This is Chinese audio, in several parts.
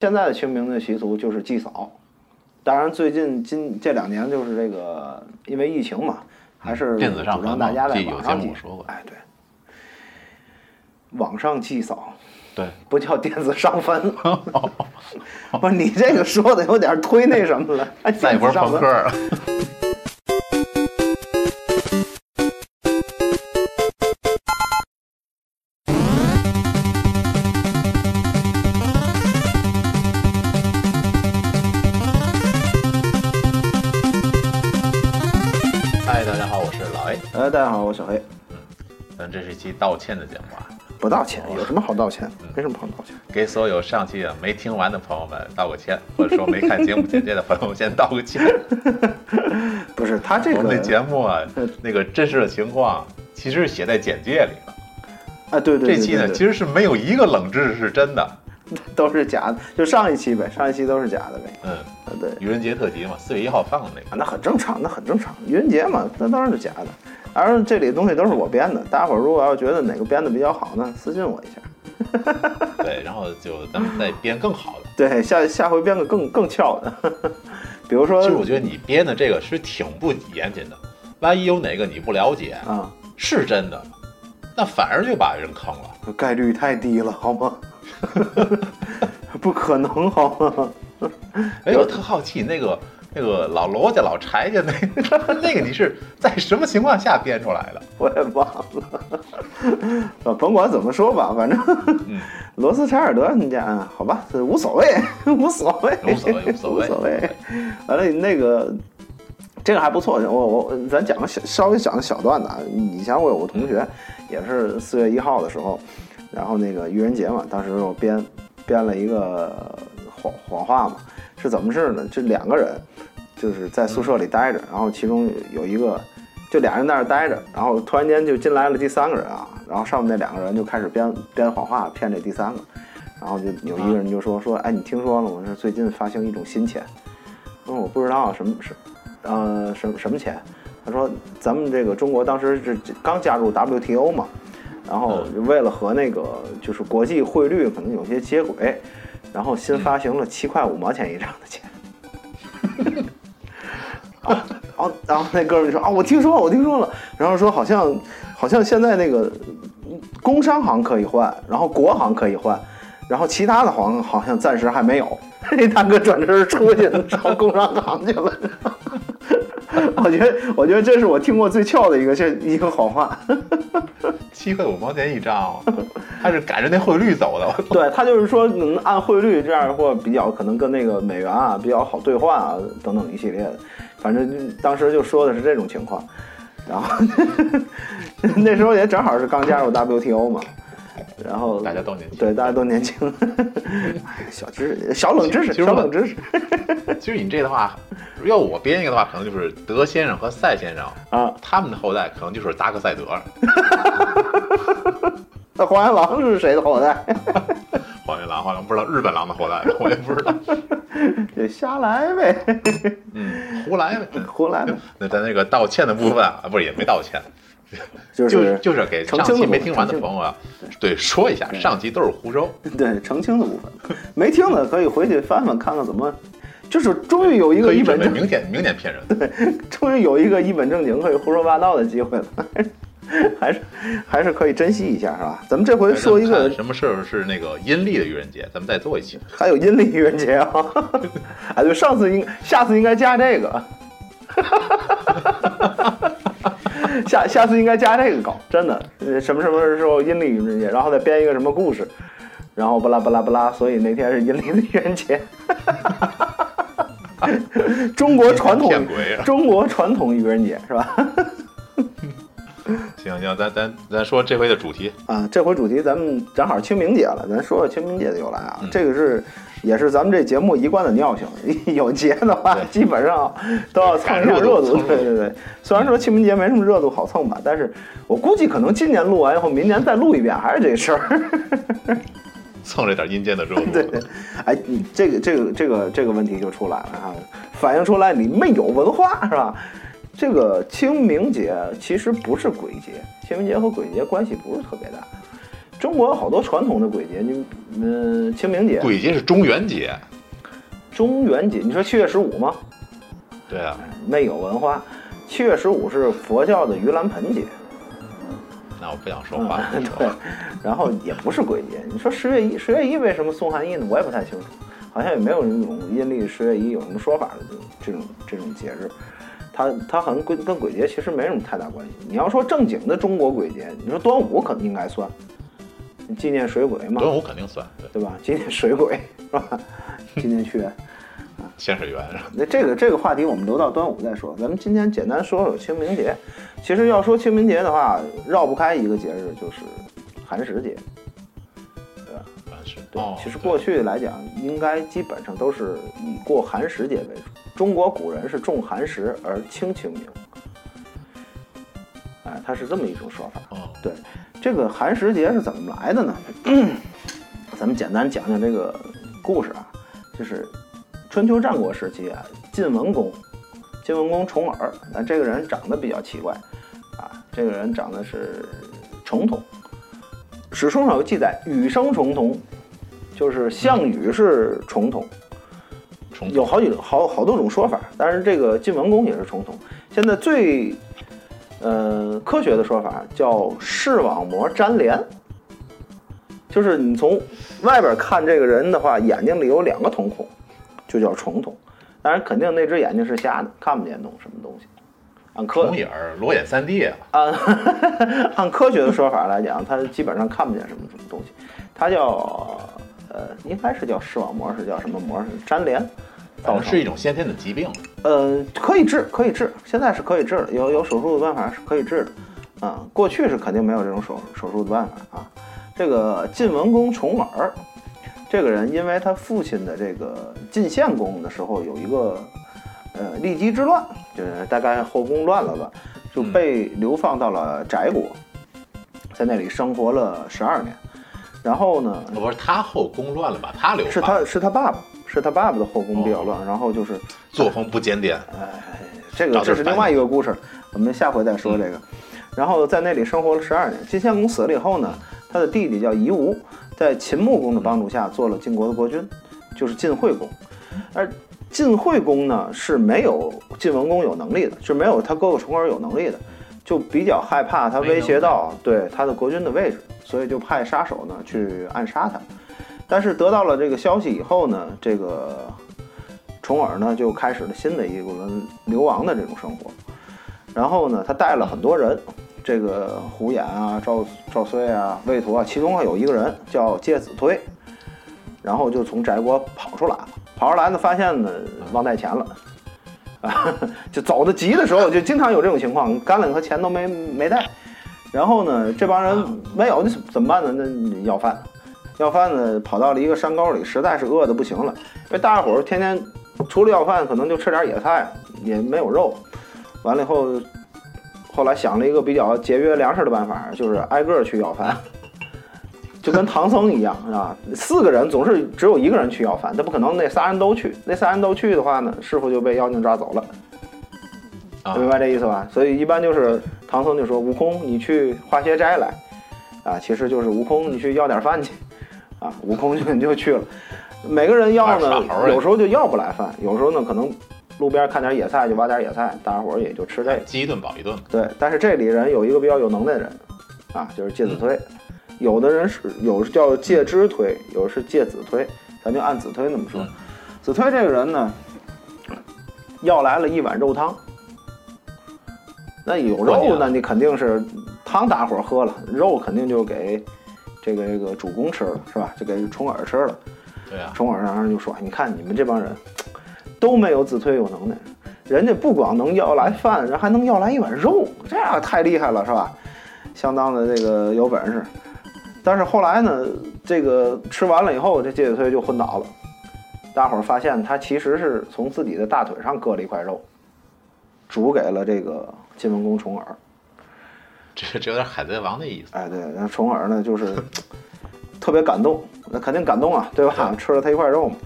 现在的清明的习俗就是祭扫，当然最近今这两年就是这个因为疫情嘛，还是电子上主张大家在网上祭目说过，哎，对，网上祭扫对，不叫电子上坟。不是你这个说的有点忒那什么了，还再一波电子上坟朋克了。大家好，我小黑，咱这是一期道歉的节目啊，不道歉，有什么好道歉？没什么好道歉。给所有上期啊没听完的朋友们道个歉，或者说没看节目简介的朋友们先道个歉。不是他这个我们的节目啊，那个真实的情况其实是写在简介里了。啊，对对对这期呢，其实是没有一个冷知识是真的。都是假的，就上一期呗，上一期都是假的呗。嗯，啊，对，愚人节特辑嘛，四月一号放的那个。啊，那很正常，那很正常。愚人节嘛，那当然是假的。而这里的东西都是我编的，大家伙儿如果要觉得哪个编的比较好呢，私信我一下。对，然后就咱们再编更好的。对，下下回编个更更翘的，比如说其实我觉得你编的这个是挺不严谨的，万一有哪个你不了解啊，是真的，那反而就把人坑了。概率太低了，好吗？不可能，好吗？哎，我特好奇那个那个老罗家老柴家那个那个你是在什么情况下编出来的？我也忘了，呃 甭管怎么说吧，反正嗯，罗斯柴尔德你家，啊好吧，这无所谓，无所谓，无所谓无所谓无所 谓。完了，那个这个还不错，我我咱讲个小稍微讲个小段子啊。以前我有个同学，也是四月一号的时候，然后那个愚人节嘛，当时我编编了一个谎谎话嘛，是怎么事呢？这两个人就是在宿舍里待着，然后其中有一个。就俩人在那儿待着，然后突然间就进来了第三个人啊，然后上面那两个人就开始编编谎话骗这第三个，然后就有一个人就说说，哎，你听说了吗？是最近发行一种新钱。嗯，我不知道什么是，呃，什么什么钱？他说咱们这个中国当时是刚加入 WTO 嘛，然后为了和那个就是国际汇率可能有些接轨，然后新发行了七块五毛钱一张的钱。啊，然后然后那哥们就说啊，我听说了，我听说了，然后说好像好像现在那个工商行可以换，然后国行可以换，然后其他的行好像暂时还没有。这大哥转身出去找，工商行去了。我觉得，我觉得这是我听过最俏的一个这一个好话。七块五毛钱一张，他是赶着那汇率走的。对他就是说，能按汇率这样或比较可能跟那个美元啊比较好兑换啊等等一系列的，反正当时就说的是这种情况。然后 那时候也正好是刚加入 WTO 嘛，然后大家都年轻，对大家都年轻。哎，小知识，小冷知识，小冷知识其实你这的话，要我编一个的话，可能就是德先生和赛先生，啊。他们的后代可能就是达克赛德。那黄原狼是谁的后代？黄原狼黄原狼不知道日本狼的后代，我也不知道。就瞎来呗，嗯，胡来呗。胡来呗，那咱那个道歉的部分啊，不是也没道歉，就就是就是给上期没听完的朋友啊，对说一下，上期都是胡诌。对澄清的部分。没听的可以回去翻翻看看怎么，就是终于有一个一本正明天明天骗人。对终于有一个一本正经可以胡说八道的机会了，还是还是可以珍惜一下，是吧？咱们这回说一个什么时候是那个阴历的愚人节，咱们再做一期。还有阴历愚人节啊！哎，对，上次应下次应该加这个，下下次应该加这个搞，真的，呃什么什么时候阴历愚人节，然后再编一个什么故事，然后巴拉巴拉巴拉，所以那天是阴历的愚人节。中国传统中国传统愚人节是吧？行行，咱咱咱说这回的主题，啊，这回主题咱们正好清明节了，咱说说清明节的由来啊。这个是也是咱们这节目一贯的尿性，有节的话基本上都要蹭一下热热度。热度对对对，虽然说清明节没什么热度好蹭吧，但是我估计可能今年录完以后，明年再录一遍还是这事儿。蹭这点阴间的热度。对对，哎，你这个这个这个这个问题就出来了啊，反映出来你没有文化是吧？这个清明节其实不是鬼节，清明节和鬼节关系不是特别大。中国有好多传统的鬼节，你嗯，清明节、鬼节是中元节，中元节，你说七月十五吗？对啊，没有文化。七月十五是佛教的盂兰盆节，那我不想说话。嗯对，然后也不是鬼节。你说十月一，十月一为什么送寒衣呢？我也不太清楚，好像也没有那种阴历十月一有什么说法的这种这种节日。它它好像跟跟鬼节其实没什么太大关系。你要说正经的中国鬼节，你说端午可能应该算，纪念水鬼嘛，端午肯定算，对，对吧？纪念水鬼是吧？纪念屈原。仙水园是吧？那这个这个话题我们留到端午再说。咱们今天简单说说清明节。其实要说清明节的话，绕不开一个节日，就是寒食节。对吧？寒食。对，哦，其实过去来讲，应该基本上都是以过寒食节为主。中国古人是重寒食而轻清明，哎，它是这么一种说法。哦，对，这个寒食节是怎么来的呢？咱们简单讲讲这个故事啊，就是春秋战国时期啊，晋文公，晋文公重耳，那这个人长得比较奇怪啊，这个人长得是重瞳，史书上有记载，羽生重瞳，就是项羽是重瞳。重有好几好好多种说法，但是这个晋文公也是重瞳。现在最呃科学的说法叫视网膜粘连，就是你从外边看这个人的话，眼睛里有两个瞳孔，就叫重瞳。当然，肯定那只眼睛是瞎的，看不见东什么东西。按科重眼儿裸眼三 D 啊，按按科学的说法来讲，它基本上看不见什么什么东西，它叫呃，应该是叫视网膜，是叫什么膜？是粘连。反正是一种先天的疾病。呃，可以治，可以治，现在是可以治的，有有手术的办法是可以治的，啊、过去是肯定没有这种手手术的办法啊。这个晋文公重耳，这个人因为他父亲的这个晋献公的时候有一个呃骊姬之乱，就是大概后宫乱了吧，就被流放到了翟国，在那里生活了十二年。然后呢，不是他后宫乱了吧？他流是，他是他爸爸，是他爸爸的后宫比较乱，然后就是作风不检点。哎这个这是另外一个故事，我们下回再说这个。然后在那里生活了十二年。晋献公死了以后呢，他的弟弟叫夷吾，在秦穆公的帮助下做了晋国的国君，就是晋惠公。而晋惠公呢是没有晋文公有能力的，是没有他哥哥重耳有能力的，就比较害怕他威胁到对他的国君的位置，所以就派杀手呢去暗杀他。但是得到了这个消息以后呢，这个重耳呢就开始了新的一轮流亡的这种生活。然后呢，他带了很多人，这个胡衍啊、赵赵睢啊、魏陀啊，其中还有一个人叫介子推，然后就从翟国跑出来了。跑出来呢，发现呢忘带钱了，啊，就走的急的时候，就经常有这种情况，干粮和钱都没没带。然后呢，这帮人没有，那怎么办呢？那要饭，要饭的，跑到了一个山沟里，实在是饿的不行了。因为大伙儿天天除了要饭，可能就吃点野菜，也没有肉。完了以后，后来想了一个比较节约粮食的办法，就是挨个去要饭，就跟唐僧一样，是吧？四个人总是只有一个人去要饭，他不可能那仨人都去，那仨人都去的话呢，师傅就被妖精抓走了。啊明白这意思吧？所以一般就是唐僧就说：“悟空，你去化些斋来。”啊，其实就是悟空，你去要点饭去。啊，悟空就就去了。每个人要呢有时候就要不来饭，有时候呢可能路边看点野菜就挖点野菜，大家伙儿也就吃这个。饥一顿饱一顿。对，但是这里人有一个比较有能耐的人，啊，就是介子推。有的人是有叫介之推，有的是介子推，咱就按子推那么说。嗯子推这个人呢，要来了一碗肉汤。那有肉呢，你肯定是汤大伙儿喝了，肉肯定就给这个这个主公吃了，是吧？就给重耳吃了。对啊，重耳当时就说：“你看你们这帮人都没有子推有能耐，人家不光能要来饭，人还能要来一碗肉，这样太厉害了，是吧？相当的这个有本事。但是后来呢，这个吃完了以后，这介子推就昏倒了。大伙儿发现他其实是从自己的大腿上割了一块肉，煮给了这个晋文公重耳。这这有点海贼王的意思。哎，对，然后重耳呢就是特别感动，那肯定感动啊，对吧？吃了他一块肉嘛。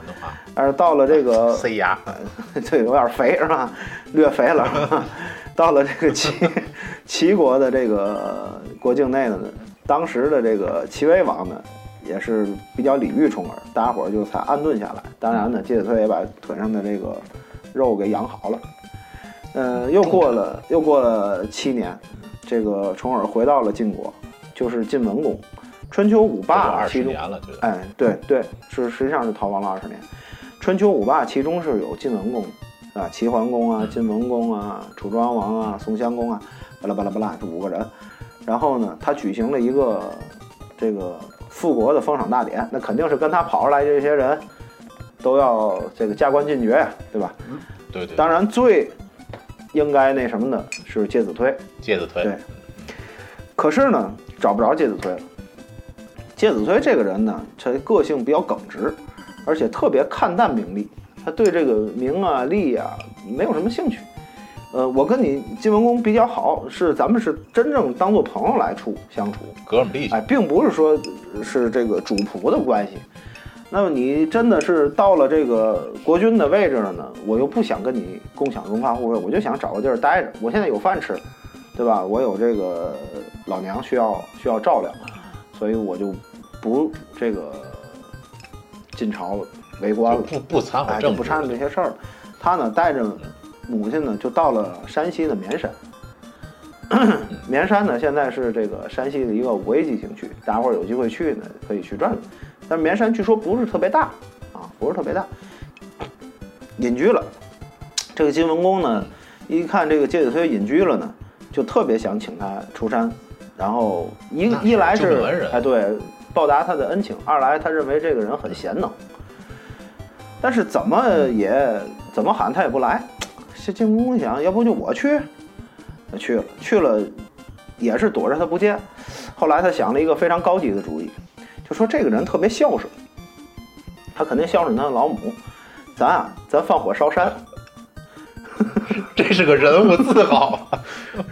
但是到了这个塞牙，这有点肥是吧？略肥了。到了这个齐 齐国的这个国境内呢，当时的这个齐威王呢，也是比较礼遇重耳，大家伙儿就才安顿下来。当然呢，介子推也把腿上的这个肉给养好了。呃，又过了又过了七年，这个重耳回到了晋国，就是晋文公。春秋五霸二十年了，就哎，对对，是实际上是逃亡了二十年。春秋五霸其中是有晋文公，啊，齐桓公啊，晋文公啊，楚庄王啊，宋襄公啊，巴拉巴拉巴拉，这五个人。然后呢，他举行了一个这个复国的封赏大典，那肯定是跟他跑出来这些人都要这个加官进爵呀，对吧？对对，当然最应该那什么的是介子推，介子推对，可是呢，找不着介子推了。介子推这个人呢，他个性比较耿直，而且特别看淡名利，他对这个名啊利啊没有什么兴趣。呃，我跟你晋文公比较好，是咱们是真正当做朋友来处相处，哥们儿弟兄哎，，并不是说是这个主仆的关系。那么你真的是到了这个国君的位置了呢，我又不想跟你共享荣华富贵，我就想找个地儿待着。我现在有饭吃，对吧？我有这个老娘需要需要照料，所以我就不这个进朝为官了，不不掺和政治，不掺和这些事儿了。他呢带着母亲呢就到了山西的绵山。绵山呢，现在是这个山西的一个五 A 级景区，大家伙儿有机会去呢，可以去转转。但是绵山据说不是特别大啊，不是特别大。隐居了，这个晋文公呢，一看这个介子推隐居了呢，就特别想请他出山，然后一一来是哎对报答他的恩情，二来他认为这个人很贤能，但是怎么也怎么喊他也不来。这晋文公想，要不就我去，他去了，去了也是躲着他不见。后来他想了一个非常高级的主意，就说这个人特别孝顺，他肯定孝顺他的老母。咱啊，咱放火烧山，这是个人物自豪啊，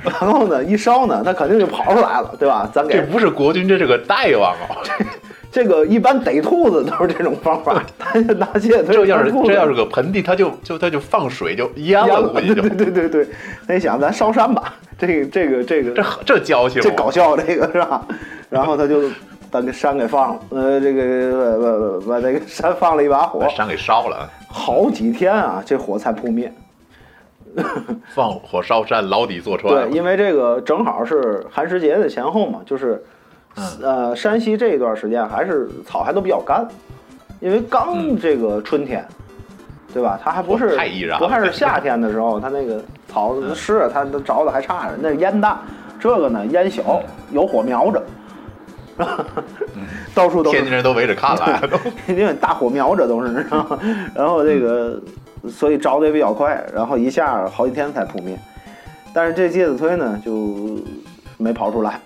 然后呢，一烧呢，他肯定就跑出来了，对吧？咱给这不是国君，这是个大王啊！这个一般逮兔子都是这种方法，他就拿戒推这要是这要是个盆地，他就就他就放水就淹了，对估计就对对对对。他一想，咱烧山吧，这个这个这个这这矫情，这搞笑这个是吧？然后他就把这山给放了，呃，这个把把把这个山放了一把火。把，山给烧了，好几天啊，这火才扑灭。放火烧山，牢底坐穿。对，因为这个正好是寒食节的前后嘛，就是嗯。呃，山西这一段时间还是草还都比较干，因为刚这个春天，对吧？它还不是哦太易燃。了不还是夏天的时候，它那个草是它都着的还差着，那烟大，这个呢烟小，有火苗着，到处都天津人都围着看来了，都因为大火苗着都是，然后然后这个所以着的也比较快，然后一下好几天才扑灭。但是这介子推呢就没跑出来，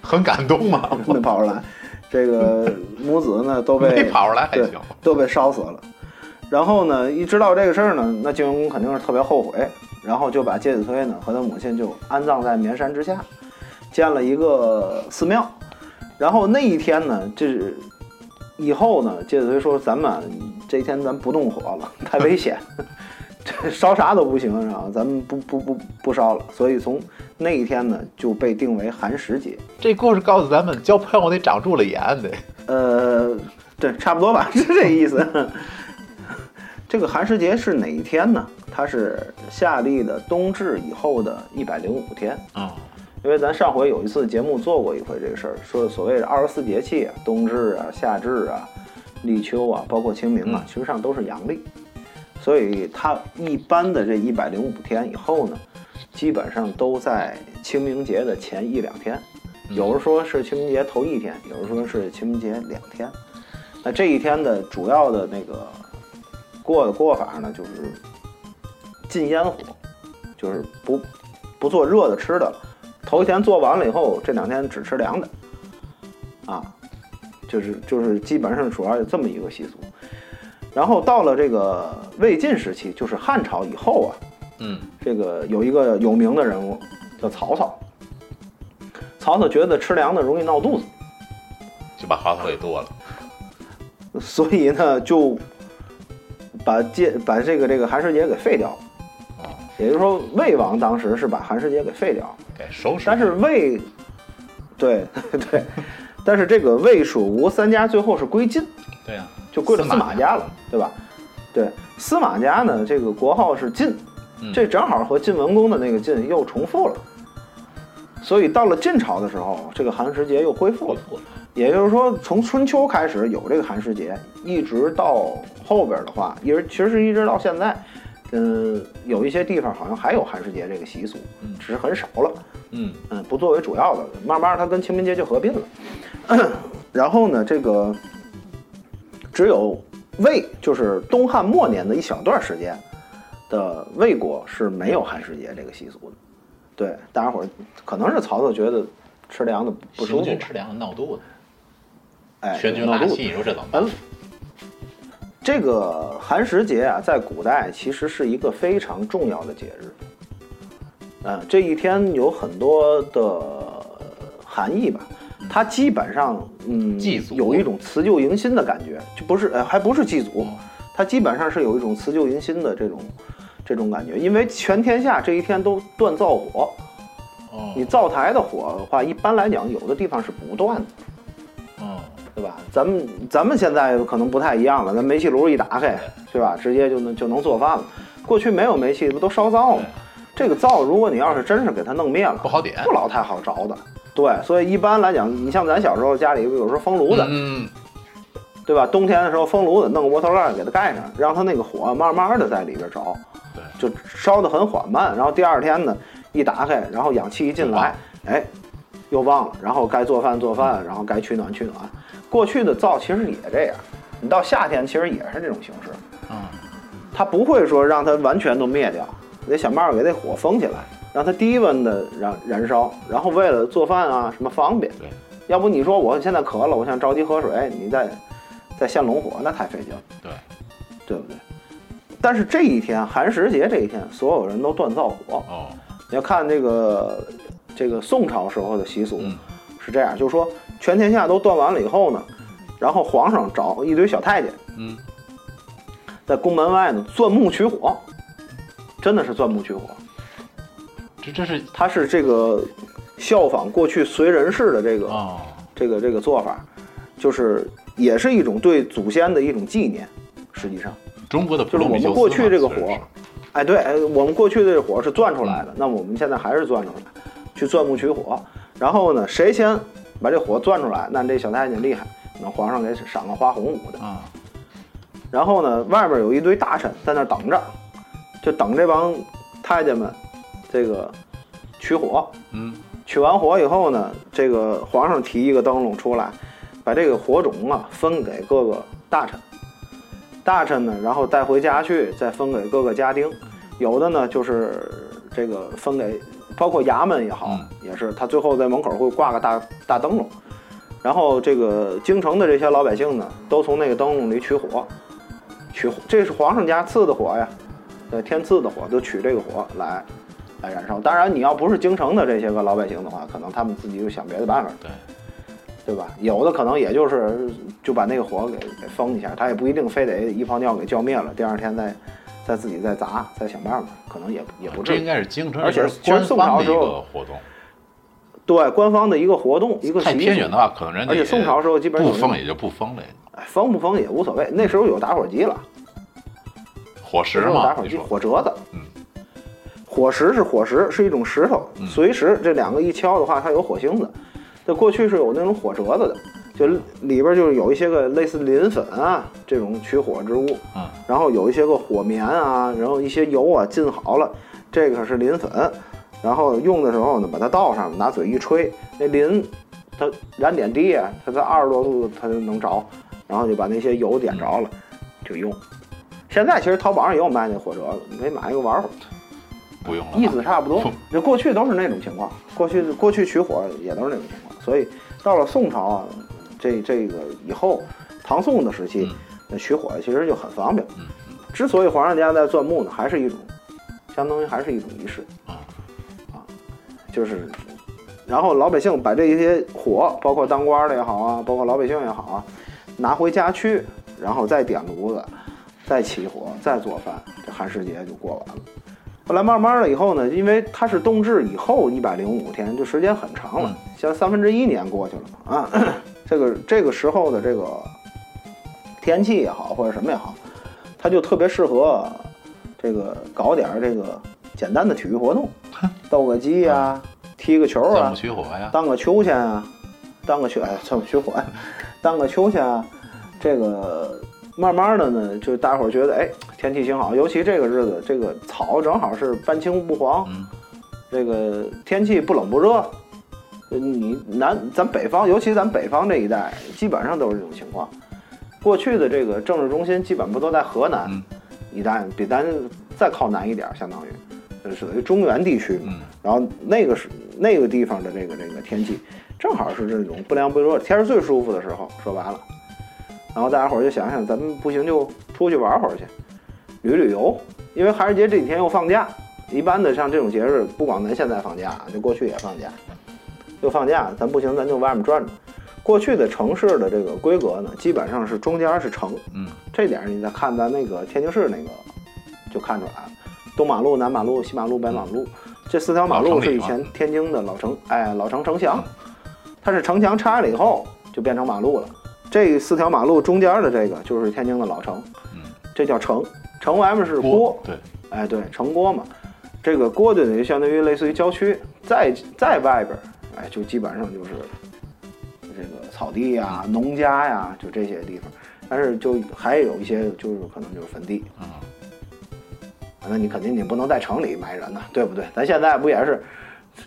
很感动嘛。没跑出来。这个母子呢都被没跑出来还行，都被烧死了。然后呢，一知道这个事儿呢，那晋文公肯定是特别后悔，然后就把介子推呢和他母亲就安葬在绵山之下，建了一个寺庙。然后那一天呢，这是以后呢，介子推说咱们这一天咱不动火了，太危险，这烧啥都不行，然后咱们不不不不烧了。所以从那一天呢，就被定为寒食节。这故事告诉咱们，交朋友得长住了眼得。呃，对，差不多吧，是这意思。这个寒食节是哪一天呢？它是夏历的冬至以后的一百零五天。啊，因为咱上回有一次节目做过一回这个事儿，说所谓的二十四节气啊，冬至啊、夏至啊、立秋啊，包括清明啊其，实际上都是阳历，所以它一般的这一百零五天以后呢，基本上都在清明节的前一两天，有人说是清明节头一天，有人说是清明节两天。那这一天的主要的那个过的过法呢，就是禁烟火，就是不不做热的吃的了。头一天做完了以后，这两天只吃凉的，啊，就是就是基本上主要有这么一个习俗。然后到了这个魏晋时期，就是汉朝以后啊，嗯，这个有一个有名的人物叫曹操。曹操觉得吃凉的容易闹肚子，就把花草给剁了。所以呢就把节把这个这个寒食节给废掉了。哦，也就是说，魏王当时是把寒食节给废掉了。但是魏对 对，但是这个魏、蜀、吴三家最后是归晋，对呀、就归了司司马马家了，对吧？对，司马家呢，这个国号是晋，嗯这正好和晋文公的那个晋又重复了。所以到了晋朝的时候，这个寒食节又恢复了。也就是说，从春秋开始有这个寒食节，一直到后边的话，一直其实一直到现在，嗯，有一些地方好像还有寒食节这个习俗，嗯只是很少了。嗯嗯，不作为主要的，慢慢它跟清明节就合并了。然后呢，这个只有魏，就是东汉末年的一小段时间的魏国是没有寒食节这个习俗的。对，大家伙儿可能是曹操觉得吃凉的不舒服吃凉的闹肚子，哎，全军闹肚子，你说这怎么办这个寒食节啊，在古代其实是一个非常重要的节日。嗯、这一天有很多的含义吧，它基本上嗯祭祖有一种辞旧迎新的感觉，就不是呃还不是祭祖，它基本上是有一种辞旧迎新的这种这种感觉，因为全天下这一天都断灶火，哦你灶台的火的话，一般来讲有的地方是不断的。哦，对吧？咱们咱们现在可能不太一样了，咱煤气炉一打开，对吧？直接就能就能做饭了。过去没有煤气，不都烧灶吗？这个灶，如果你要是真是给它弄灭了，不好点不老太好着的。对，所以一般来讲，你像咱小时候家里有时候封炉子，嗯，对吧？冬天的时候封炉子，弄个窝头盖给它盖上，让它那个火慢慢的在里边着，对，就烧得很缓慢。然后第二天呢，一打开，然后氧气一进来，哎，又忘了，然后该做饭做饭，然后该取暖取暖。过去的灶其实也这样，你到夏天其实也是这种形式，嗯，它不会说让它完全都灭掉，得想办法给这火封起来，让它低温的燃燃烧，然后为了做饭啊什么方便。对，要不你说我现在渴了，我想着急喝水，你再再现龙火，那太费劲了，对，对不对？但是这一天寒食节这一天，所有人都锻造火。哦，你要看这个这个宋朝时候的习俗嗯是这样，就是说全天下都断完了以后呢，然后皇上找一堆小太监嗯，在宫门外呢钻木取火，真的是钻木取火。这这是他是这个效仿过去随人氏的这个、哦，这个这个做法，就是也是一种对祖先的一种纪念。实际上，中国的普就是我们过去这个火哎，对，哎，我们过去的这火是钻出来的，那么我们现在还是钻出来，去钻木取火。然后呢，谁先把这火钻出来，那这小太监厉害，那皇上给赏个花红舞的。啊，然后呢，外面有一堆大臣在那等着，就等这帮太监们这个取火。嗯，取完火以后呢，这个皇上提一个灯笼出来，把这个火种啊分给各个大臣，大臣呢，然后带回家去，再分给各个家丁。有的呢就是这个分给，包括衙门也好，也是他最后在门口会挂个大大灯笼，然后这个京城的这些老百姓呢，都从那个灯笼里取火，取火，这是皇上家赐的火呀，对，天赐的火，就取这个火来来燃烧。当然，你要不是京城的这些个老百姓的话，可能他们自己就想别的办法，对，对吧？有的可能也就是就把那个火给给封一下，他也不一定非得一泡尿给浇灭了，第二天再再自己再砸，再想办法，可能也也不至于。这应该是京城，而且这是其实宋官方的一朝时候个活动。对官方的一个活动，一个太偏远的话，可能人家而且宋朝时候基本上不封也就不封了，哎封不封也无所谓，那时候有打火机了。火石那时候有打嘛，火机，火折子。嗯，火石是火石，是一种石头，嗯随时这两个一敲的话，它有火星子。这过去是有那种火折子的，就里边就是有一些个类似磷粉啊这种取火之物，嗯，然后有一些个火棉啊，然后一些油啊浸好了，这个是磷粉，然后用的时候呢，把它倒上，拿嘴一吹，那磷它燃点低啊，它在二十多度它就能着，然后就把那些油点着了，就用。现在其实淘宝上也有卖那火折子，你可以买一个玩会儿。不用了，意思差不多。就。过去都是那种情况，过去过去取火也都是那种情况，所以到了宋朝啊，这这个以后，唐宋的时期嗯，那取火其实就很方便。嗯。之所以皇上家在钻木呢，还是一种，相当于还是一种仪式。啊啊，就是，然后老百姓把这些火，包括当官的也好啊，包括老百姓也好啊，拿回家去，然后再点炉子，再起火，再做饭，这寒食节就过完了。后来慢慢的以后呢，因为它是冬至以后一百零五天，就时间很长了嗯，像三分之一年过去了嘛啊，这个这个时候的这个天气也好或者什么也好，它就特别适合这个搞点儿这个简单的体育活动，斗个鸡呀、踢个球啊，取火呀，当个秋千啊，当个秋哎，钻木取火呀，当个秋千啊，这个慢慢的呢，就大伙儿觉得哎，天气挺好，尤其这个日子，这个草正好是半青不黄，嗯这个天气不冷不热。呃你南咱北方，尤其咱北方这一带，基本上都是这种情况。过去的这个政治中心基本不都在河南嗯一带，比咱再靠南一点儿，相当于呃属于中原地区嘛。嗯然后那个是那个地方的这个这个天气，正好是这种不凉不热，天儿最舒服的时候。说白了，然后大家伙儿就想想，咱们不行就出去玩会儿去，旅旅游。因为寒食节这几天又放假，一般的像这种节日，不光咱现在放假，就过去也放假，又放假，咱不行咱就外面转转。过去的城市的这个规格呢，基本上是中间是城，嗯这点儿你再看咱那个天津市那个，就看出来了。东马路、南马路、西马路、北马路，这四条马路是以前天津的老城，哎，老城城墙。它是城墙拆了以后就变成马路了。这四条马路中间的这个就是天津的老城，嗯，这叫城。城外面是郭，对，哎，对，城郭嘛。这个郭就等于相当于类似于郊区，再在外边儿，哎，就基本上就是这个草地呀、农家呀，就这些地方。但是就还有一些就是可能就是坟地，啊那你肯定你不能在城里埋人呐，对不对？咱现在不也是，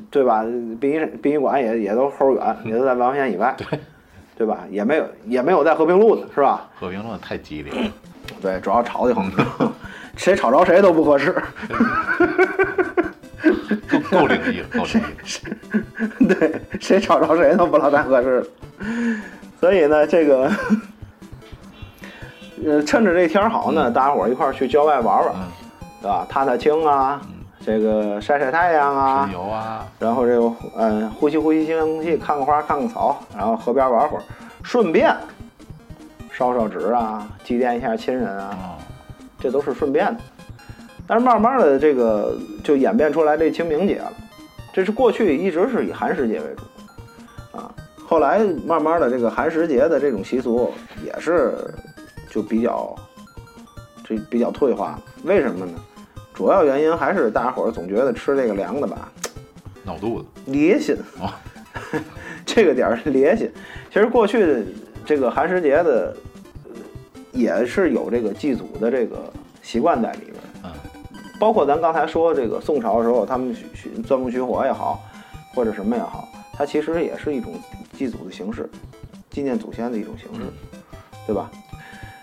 对吧？殡仪殡仪馆也也都齁远，也都在万县以外，对，对吧？也没有也没有在和平路的，是吧？和平路太激烈了，对，主要吵得慌，谁吵着谁都不合适。够够灵异了，够灵异了。对，谁吵着谁都不老太合适了。所以呢，这个，呃，趁着这天好呢，大家伙儿一块儿去郊外玩玩，嗯，对吧？踏踏青啊，这个晒晒太阳啊神，游啊，然后这个嗯，呼吸呼吸新鲜空气，看看花，看看草，然后河边玩会儿，顺便烧烧纸啊，祭奠一下亲人啊，哦，这都是顺便的。但是慢慢的，这个就演变出来这清明节了。这是过去一直是以寒食节为主啊，后来慢慢的这个寒食节的这种习俗也是就比较这比较退化了。为什么呢？主要原因还是大家伙儿总觉得吃这个凉的吧，闹肚子，烈心啊，这个点儿烈心。其实过去的这个寒食节的，呃也是有这个祭祖的这个习惯在里边儿。嗯包括咱刚才说这个宋朝的时候，他们取取钻木取火也好，或者什么也好，它其实也是一种祭祖的形式，纪念祖先的一种形式，对吧？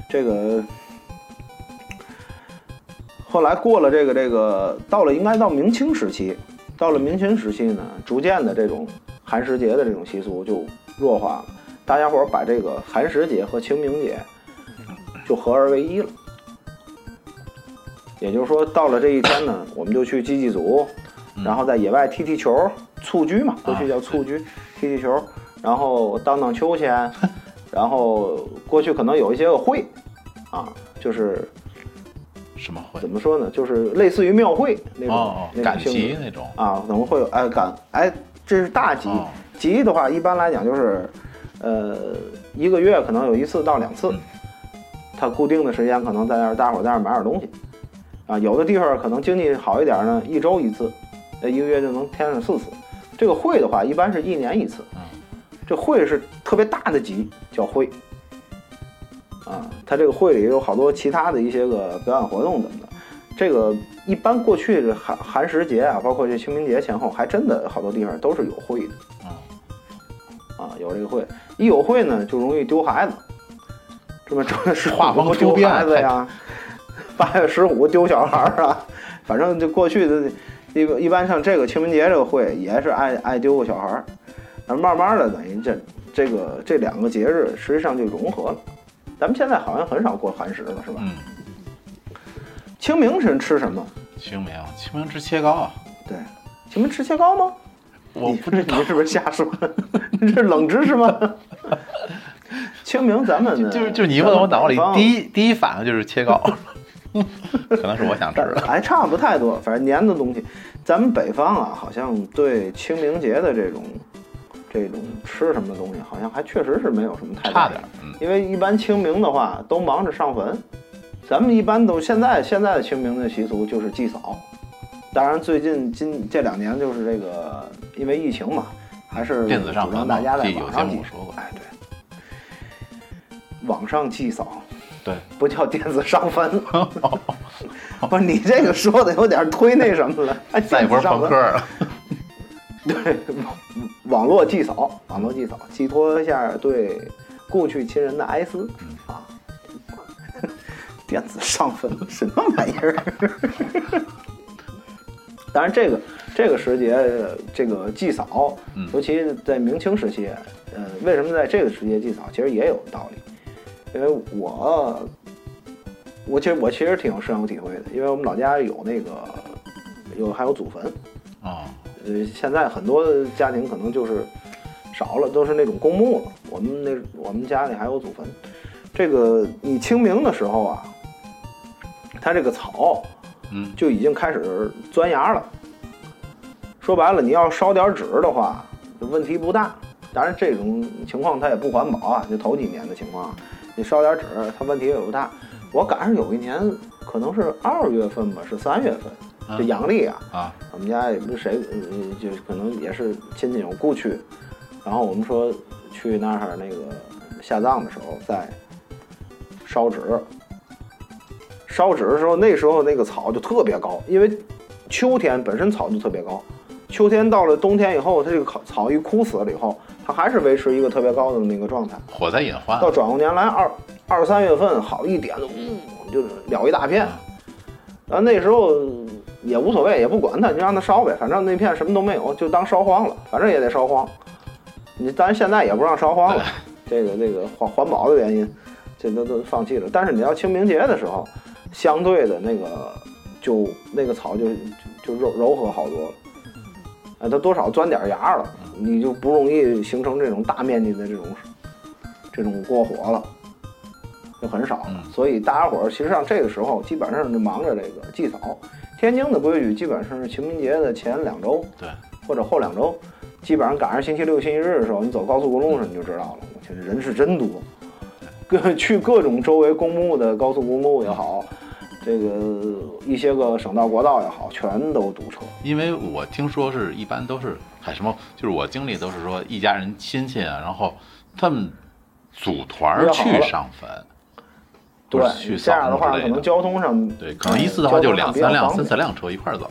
这个后来过了这个这个，到了应该到明清时期，到了明清时期呢，逐渐的这种寒食节的这种习俗就弱化了，大家伙儿把这个寒食节和清明节就合二为一了。也就是说，到了这一天呢，我们就去祭祭祖，然后在野外踢踢球，蹴鞠嘛，过去叫蹴鞠，踢踢球，然后荡荡秋千，然后过去可能有一些个会，啊，就是什么会怎？么说呢，就是类似于庙会那种、那赶种性质集那种。啊，可能会有哎赶哎，这是大集，哦集的话一般来讲就是，呃，一个月可能有一次到两次嗯，它固定的时间可能在那儿大伙儿在那儿买点东西，啊，有的地方可能经济好一点呢，一周一次，呃，一个月就能添上四次。这个会的话，一般是一年一次，嗯这会是特别大的集，叫会。啊，它这个会里有好多其他的一些个表演活动怎么的，这个一般过去的寒寒食节啊，包括这清明节前后，还真的好多地方都是有会的。啊。啊，有这个会。一有会呢，就容易丢孩子，这么正是画风丢孩子呀，八月十五丢小孩儿啊，反正就过去的一个一般像这个清明节这个会也是爱爱丢个小孩儿，那慢慢的等于这这个这两个节日实际上就融合了。咱们现在好像很少过寒食了，是吧？嗯，清明是吃什么？清明，清明吃切糕啊，对，清明吃切糕吗？我不知道你是不是瞎说？这是冷知识吗？清明咱们就是就是你问我脑里咱们北方第一第一反应就是切糕，可能是我想吃的。还差不太多，反正粘的东西，咱们北方啊，好像对清明节的这种这种吃什么东西，好像还确实是没有什么太差点因为一般清明的话都忙着上坟，咱们一般都现在现在的清明的习俗就是祭扫，当然最近今这两年就是这个因为疫情嘛，还是电子上主张坟嘛大家在网上祭目说过，哎对，网上祭扫对，不叫电子上坟，不是你这个说的有点推那什么了，还再不是上坟。朋克了。对，网网络祭扫，网络祭扫，寄托一下对故去亲人的哀思啊。电子上坟什么玩意儿？当然，这个这个时节，这个祭扫，嗯尤其在明清时期，呃，为什么在这个时节祭扫，其实也有道理，因为我我其实我其实挺有深有体会的，因为我们老家有那个有还有祖坟，啊，呃，现在很多家庭可能就是少了，都是那种公墓了。我们那我们家里还有祖坟。这个你清明的时候啊，它这个草嗯，就已经开始钻芽了。说白了，你要烧点纸的话，问题不大。当然，这种情况它也不环保啊，就头几年的情况啊，你烧点纸，它问题也不大。我赶上有一年，可能是二月份吧，是三月份，这阳历啊，啊，我们家也不是谁，呃，就可能也是亲戚有故去，然后我们说去那儿那个下葬的时候再烧纸，烧纸的时候，那时候那个草就特别高，因为秋天本身草就特别高，秋天到了冬天以后，它这个草草一枯死了以后，它还是维持一个特别高的那个状态。火灾隐患到转过年来二二三月份好一点，嗯，就了一大片。然后那时候也无所谓，也不管它，就让它烧呗，反正那片什么都没有，就当烧荒了，反正也得烧荒。你当然现在也不让烧荒了，这个这个环环保的原因，这都都放弃了。但是你要清明节的时候，相对的那个就那个草就就就柔柔和好多了。啊，它多少钻点芽了，你就不容易形成这种大面积的这种这种过火了，就很少了。嗯所以大家伙儿其实上这个时候基本上就忙着这个祭扫。天津的规矩基本上是清明节的前两周对，或者后两周，基本上赶上星期六、星期日的时候，你走高速公路上你就知道了，我去人是真多。各去 各种周围公墓的高速公路也好，这个一些个省道、国道也好，全都堵车。因为我听说是一般都是还什么，就是我经历都是说一家人亲戚啊，然后他们组团去上坟，不对是去，这样的话，可能。交通上对，可能一次的话就两三辆、三四四辆车一块儿走。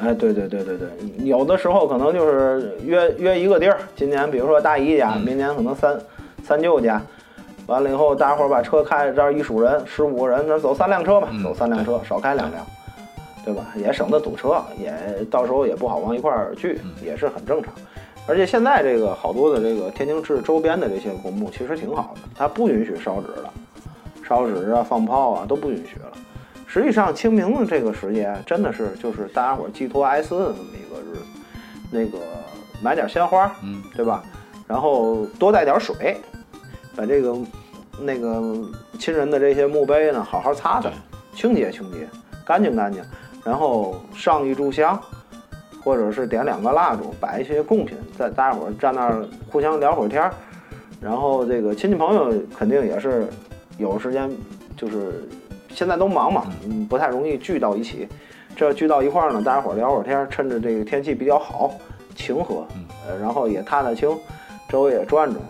哎，对对对对对，有的时候可能就是约约一个地儿，今年比如说大姨家，嗯明年可能三三舅家，完了以后大伙儿把车开，这儿一数人，十五个人，那走三辆车吧，嗯走三辆车，少开两辆，对吧？也省得堵车，也到时候也不好往一块儿聚，嗯也是很正常。而且现在这个好多的这个天津市周边的这些公墓其实挺好的，它不允许烧纸了，烧纸啊、放炮啊都不允许了。实际上，清明的这个时节，真的是就是大家伙儿寄托哀思的这么一个日子。那个买点鲜花，嗯，对吧？然后多带点水，把这个那个亲人的这些墓碑呢，好好擦擦，清洁清洁，干净干净。然后上一炷香，或者是点两个蜡烛，摆一些贡品，在大家伙儿站那儿互相聊会儿天儿。然后这个亲戚朋友肯定也是有时间，就是现在都忙嘛，嗯，不太容易聚到一起。这聚到一块儿呢，大家伙儿聊会儿天儿，趁着这个天气比较好，晴和，呃，然后也踏踏青，周围也转转。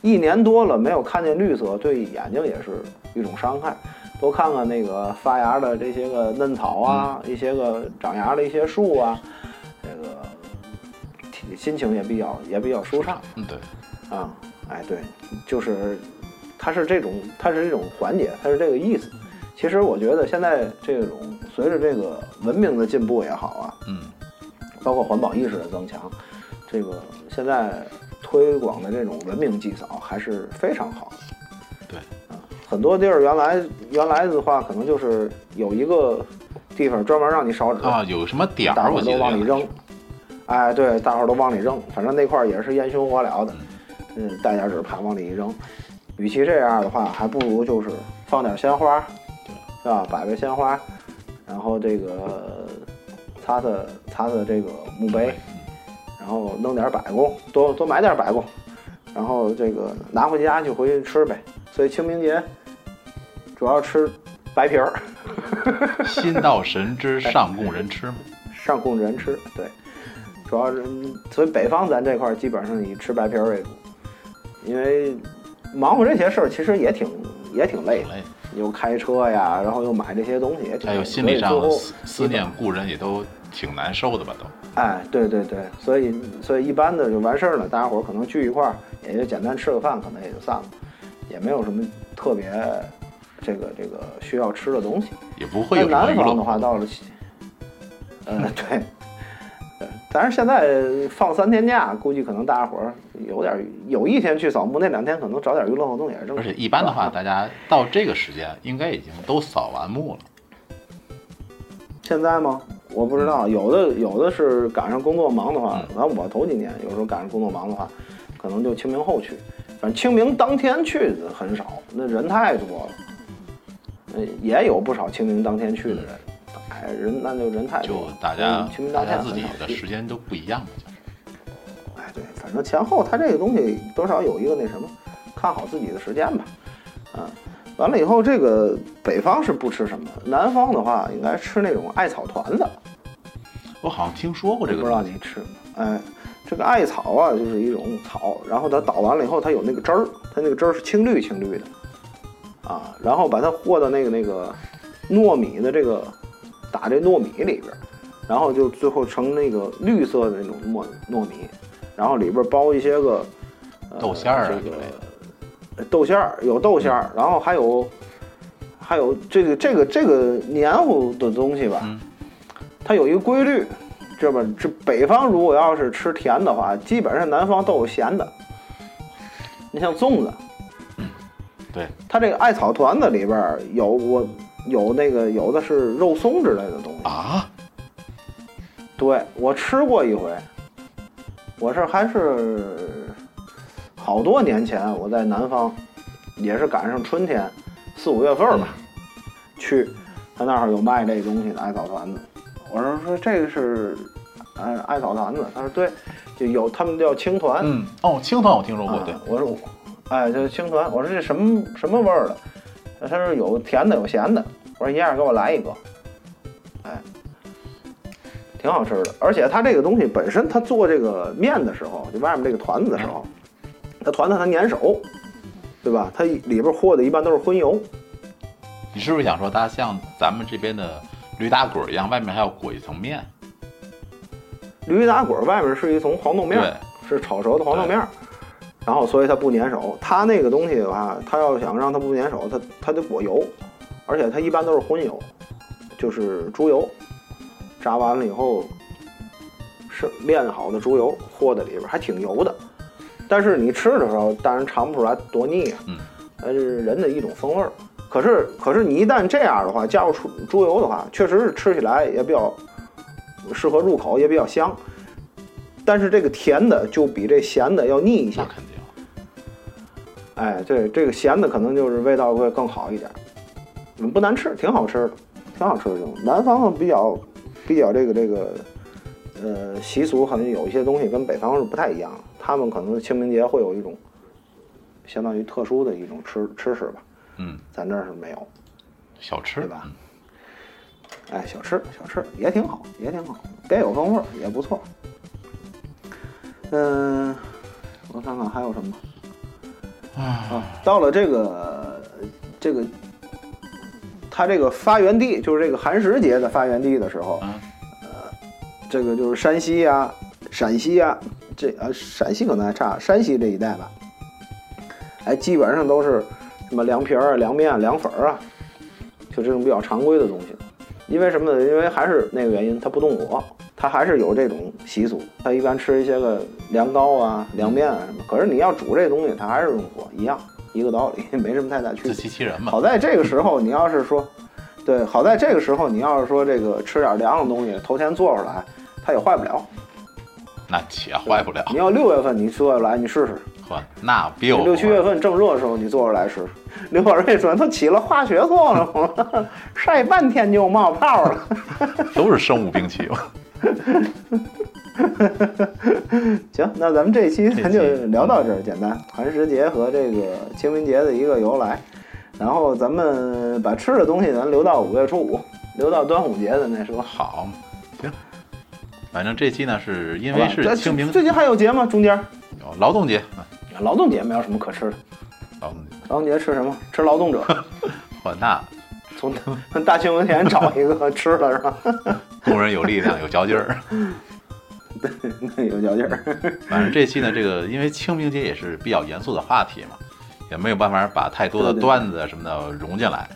一年多了没有看见绿色，对眼睛也是一种伤害。多看看那个发芽的这些个嫩草啊，一些个长芽的一些树啊，这个心情也比较也比较舒畅。嗯，对，啊，哎，对，就是它是这种，它是这种缓解，它是这个意思。其实我觉得现在这种随着这个文明的进步也好啊，嗯，包括环保意识的增强，这个现在推广的这种文明祭扫还是非常好的。对，啊，很多地儿原来原来的话，可能就是有一个地方专门让你烧纸啊，有什么点儿？大伙都往里扔。哎，对，大伙儿都往里扔，反正那块儿也是烟熏火燎的，嗯，带点纸盘往里一扔。与其这样的话，还不如就是放点鲜花，是吧？摆摆鲜花，然后这个擦擦擦擦这个墓碑，然后弄点百工，多多买点百工，然后这个拿回家就回去吃呗。所以清明节主要吃白皮儿，心到神知，上供人吃嘛。上供人吃，对，主要是所以北方咱这块儿基本上以吃白皮儿为主，因为忙活这些事儿其实也挺也挺累的，累，又开车呀，然后又买这些东西也挺累，还有心理上思思念故人也都挺难受的吧？都。哎，对对对，所以所以一般的就完事儿了，大家伙儿可能聚一块儿，也就简单吃个饭，可能也就散了，也没有什么特别这个这个需要吃的东西。也不会有南方的话，到了，呃，对，但是现在放三天假，估计可能大家伙儿有点儿有一天去扫墓，那两天可能找点娱乐活动也是正常。而且一般的话，大家到这个时间应该已经都扫完墓了。现在吗？我不知道，有的有的是赶上工作忙的话，反正我头几年有时候赶上工作忙的话，可能就清明后去，反正清明当天去的很少，那人太多了。呃，也有不少清明当天去的人，哎，人那就人太多就了。大家嗯清明大当天家自己的时间都不一样嘛，就是哎，对，反正前后它这个东西多少有一个那什么，看好自己的时间吧。啊，完了以后，这个北方是不吃什么，南方的话应该吃那种艾草团子。我好像听说过这个不知道你吃吗？哎，这个艾草啊，就是一种草，然后它捣完了以后，它有那个汁儿，它那个汁儿是青绿青绿的，啊，然后把它和到那个那个糯米的这个打这糯米里边，然后就最后成那个绿色的那种糯糯米，然后里边包一些个、呃、豆馅儿啊这个之类的呃豆馅儿有豆馅儿，然后还有还有这个这个这个黏糊的东西吧，嗯它有一个规律，这吧？这北方如果要是吃甜的话，基本上南方都有咸的。你像粽子，对，它这个艾草团子里边儿有我有那个有的是肉松之类的东西。啊，对我吃过一回，我是还是好多年前我在南方，也是赶上春天，四五月份儿吧，去他那儿有卖这东西的艾草团子。我说说这个是，呃，艾草团子。他说对，就有他们叫青团。嗯，哦，青团我听说过，对啊，我说，哎，这青团，我说这什么什么味儿的？他说有甜的有咸的。我说一样给我来一个，哎，挺好吃的。而且它这个东西本身，它做这个面的时候，就外面这个团子的时候，它团子它粘手，对吧？它里边和的一般都是荤油。你是不是想说它像咱们这边的驴打滚儿一样，外面还要裹一层面？驴打滚外面是一层黄豆面儿，对，是炒熟的黄豆面儿，然后所以它不粘手。它那个东西的话，它要想让它不粘手，它它得裹油，而且它一般都是荤油，就是猪油，炸完了以后是炼好的猪油和在里边儿，还挺油的。但是你吃的时候，当然尝不出来多腻啊，嗯，那是人的一种风味儿。可是可是你一旦这样的话，加入猪猪油的话，确实是吃起来也比较适合入口，也比较香。但是这个甜的就比这咸的要腻一些。肯定。哎，对，这个咸的可能就是味道会更好一点，嗯，不难吃，挺好吃的，挺好吃的。南方比较比较这个这个呃习俗，可能有一些东西跟北方是不太一样的。他们可能清明节会有一种相当于特殊的一种吃吃食吧，嗯，咱这儿是没有。小吃对吧？哎，小吃小吃也挺好，也挺好，别有风味儿，也不错。嗯，我看看还有什么啊？到了这个这个，它这个发源地就是这个寒食节的发源地的时候，呃这个就是山西呀、陕西呀，这啊陕西可能还差，山西这一带吧，哎，基本上都是什么凉皮儿啊、凉面啊、凉粉儿啊，就这种比较常规的东西。因为什么呢？因为还是那个原因，它不动火，它还是有这种习俗。它一般吃一些个凉糕啊、凉面啊什么。可是你要煮这东西，它还是用火，一样一个道理，没什么太大区别自。欺欺人嘛。好在这个时候，你要是说，对，好在这个时候，你要是说这个吃点凉的东西，头天做出来，它也坏不了。那且坏不了。你要六月份你做出来，你试试；呵，那别有六七月份份正热的时候，你做出来试试。刘宝瑞说都起了化学作用了，晒半天就冒泡了。都是生物兵器。行，那咱们这一期咱就聊到这儿，简单寒食节和这个清明节的一个由来，然后咱们把吃的东西咱留到五月初五，留到端午节的那说。好，行。反正这期呢，是因为是清明最近还有节吗？中间有劳动节啊，劳动节没有什么可吃的，劳动节，劳动节吃什么？吃劳动者，嚯，那从大庆文田找一个吃了是吧？工人有力量，有嚼劲儿。对有嚼劲儿。反正这期呢，这个因为清明节也是比较严肃的话题嘛，也没有办法把太多的段子什么的融进来，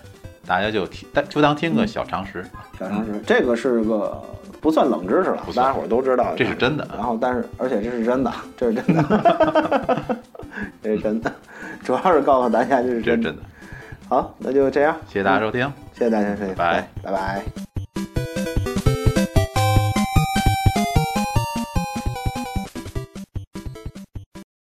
大家就听，就当听个小常识。小常识，这个是个不算冷知识了大家伙都知道，这是真的然后，但是而且这是真的，这是真的，这是真的，主要是告诉大家这是真的。好，那就这样，谢谢大家收听。谢谢大家收听，拜拜拜拜。